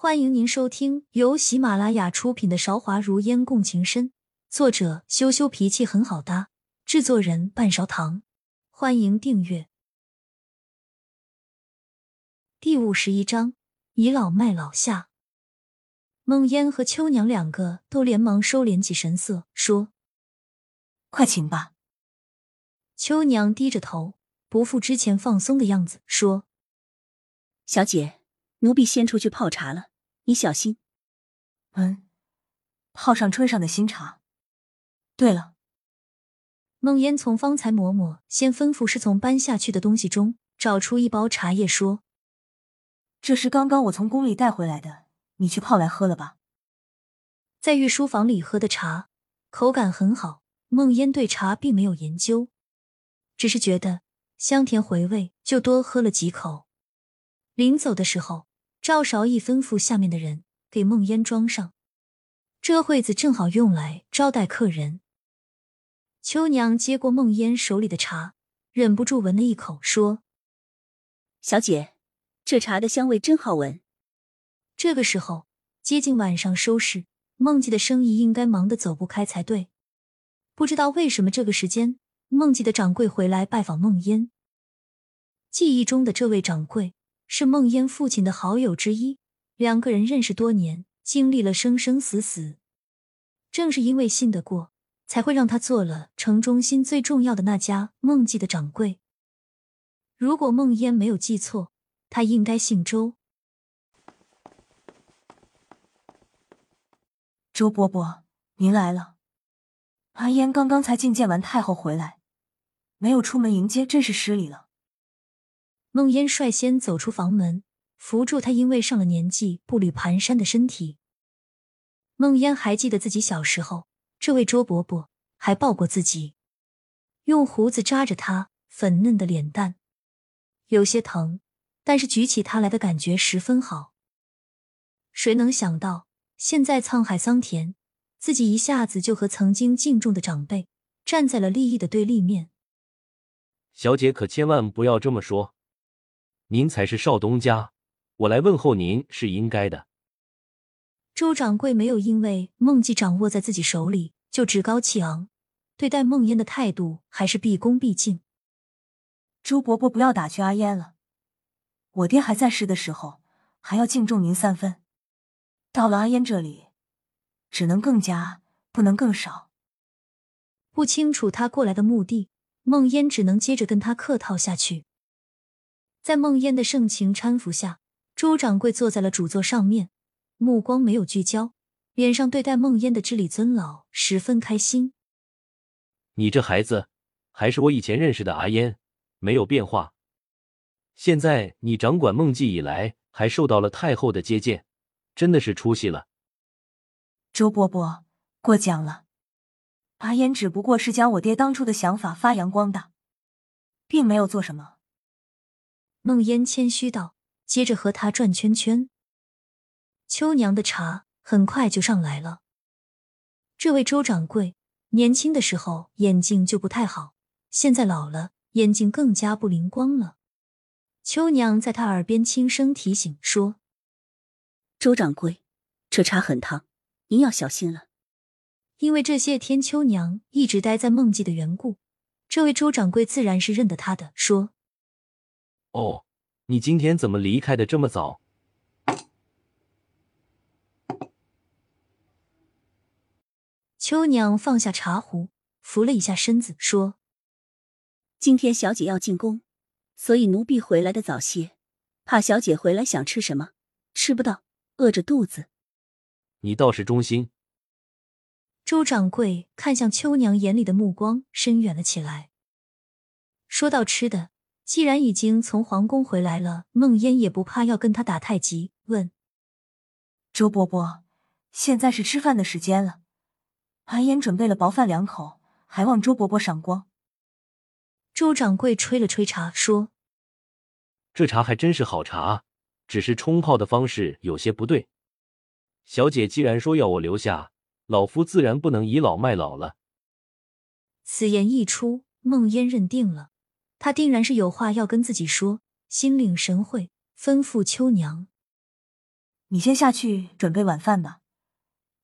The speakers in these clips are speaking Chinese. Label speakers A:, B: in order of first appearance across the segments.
A: 欢迎您收听由喜马拉雅出品的《韶华如烟共情深》，作者羞羞脾气很好搭，制作人半勺糖。欢迎订阅。第五十一章：倚老卖老下。孟烟和秋娘两个都连忙收敛起神色，说：“
B: 快请吧。”
A: 秋娘低着头，不复之前放松的样子，说：“
C: 小姐。”奴婢先出去泡茶了，你小心。
B: 嗯，泡上春上的新茶。对了，
A: 孟烟从方才嬷嬷先吩咐侍从搬下去的东西中找出一包茶叶，说：“
B: 这是刚刚我从宫里带回来的，你去泡来喝了吧。”
A: 在御书房里喝的茶，口感很好。孟烟对茶并没有研究，只是觉得香甜回味，就多喝了几口。临走的时候。赵韶义吩咐下面的人给孟烟装上，这会子正好用来招待客人。秋娘接过孟烟手里的茶，忍不住闻了一口，说：“
C: 小姐，这茶的香味真好闻。”
A: 这个时候接近晚上收拾，孟记的生意应该忙得走不开才对。不知道为什么这个时间，孟记的掌柜回来拜访孟烟。记忆中的这位掌柜。是孟烟父亲的好友之一，两个人认识多年，经历了生生死死。正是因为信得过，才会让他做了城中心最重要的那家孟记的掌柜。如果孟烟没有记错，他应该姓周。
B: 周伯伯，您来了。阿烟刚刚才觐见完太后回来，没有出门迎接，真是失礼了。
A: 孟烟率先走出房门，扶住他因为上了年纪步履蹒跚的身体。孟烟还记得自己小时候，这位周伯伯还抱过自己，用胡子扎着他粉嫩的脸蛋，有些疼，但是举起他来的感觉十分好。谁能想到，现在沧海桑田，自己一下子就和曾经敬重的长辈站在了利益的对立面。
D: 小姐可千万不要这么说。您才是少东家，我来问候您是应该的。
A: 周掌柜没有因为孟记掌握在自己手里就趾高气昂，对待孟烟的态度还是毕恭毕敬。
B: 周伯伯不要打趣阿烟了，我爹还在世的时候还要敬重您三分，到了阿烟这里，只能更加不能更少。
A: 不清楚他过来的目的，孟烟只能接着跟他客套下去。在孟烟的盛情搀扶下，朱掌柜坐在了主座上面，目光没有聚焦，脸上对待孟烟的知礼尊老十分开心。
D: 你这孩子还是我以前认识的阿烟，没有变化。现在你掌管孟记以来，还受到了太后的接见，真的是出息了。
B: 周伯伯过奖了，阿烟只不过是将我爹当初的想法发扬光大，并没有做什么。
A: 孟烟谦虚道，接着和他转圈圈。秋娘的茶很快就上来了。这位周掌柜年轻的时候眼睛就不太好，现在老了眼睛更加不灵光了。秋娘在他耳边轻声提醒说：“
C: 周掌柜，这茶很烫，您要小心了。”
A: 因为这些天秋娘一直待在孟记的缘故，这位周掌柜自然是认得他的，说。
D: 哦，你今天怎么离开的这么早？
A: 秋娘放下茶壶，扶了一下身子，说：“
C: 今天小姐要进宫，所以奴婢回来的早些，怕小姐回来想吃什么吃不到，饿着肚子。”
D: 你倒是忠心。
A: 周掌柜看向秋娘，眼里的目光深远了起来。说到吃的。既然已经从皇宫回来了，梦烟也不怕要跟他打太极。问
B: 周伯伯：“现在是吃饭的时间了，韩烟准备了薄饭两口，还望周伯伯赏光。”
A: 周掌柜吹了吹茶，说：“
D: 这茶还真是好茶，只是冲泡的方式有些不对。小姐既然说要我留下，老夫自然不能倚老卖老了。”
A: 此言一出，梦烟认定了。他定然是有话要跟自己说，心领神会，吩咐秋娘：“
B: 你先下去准备晚饭吧，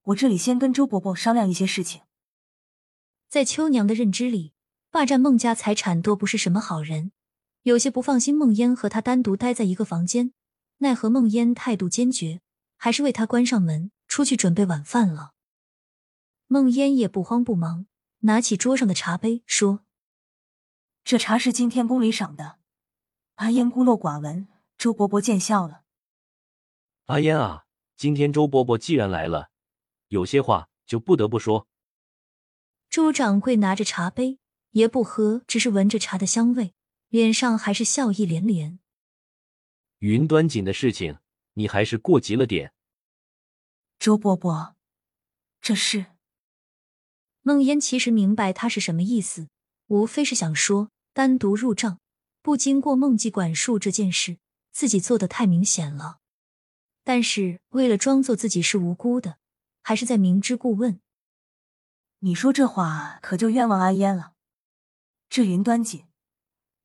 B: 我这里先跟周伯伯商量一些事情。
A: 在秋娘的认知里，霸占孟家财产多不是什么好人，有些不放心孟烟和他单独待在一个房间。奈何孟烟态度坚决，还是为他关上门，出去准备晚饭了。孟烟也不慌不忙，拿起桌上的茶杯说：“
B: 这茶是今天宫里赏的，阿烟孤陋寡闻，周伯伯见笑了。”
D: 阿烟啊，今天周伯伯既然来了，有些话就不得不说。
A: 周掌柜拿着茶杯，也不喝，只是闻着茶的香味，脸上还是笑意连连。
D: 云端锦的事情，你还是过急了点。
B: 周伯伯，这是
A: 孟烟其实明白他是什么意思，无非是想说单独入账，不经过孟记管束这件事，自己做的太明显了。但是为了装作自己是无辜的，还是在明知故问。
B: 你说这话可就冤枉阿烟了。这云端锦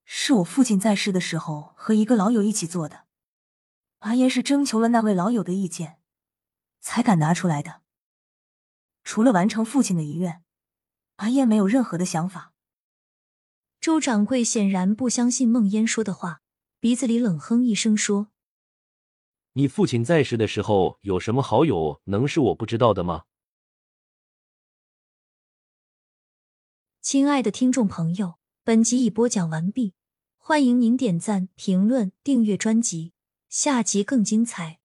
B: 是我父亲在世的时候和一个老友一起做的，阿烟是征求了那位老友的意见，才敢拿出来的。除了完成父亲的遗愿，阿烟没有任何的想法。
A: 周掌柜显然不相信孟烟说的话，鼻子里冷哼一声说。
D: 你父亲在世的时候有什么好友能是我不知道的吗？
A: 亲爱的听众朋友，本集已播讲完毕，欢迎您点赞、评论、订阅专辑，下集更精彩。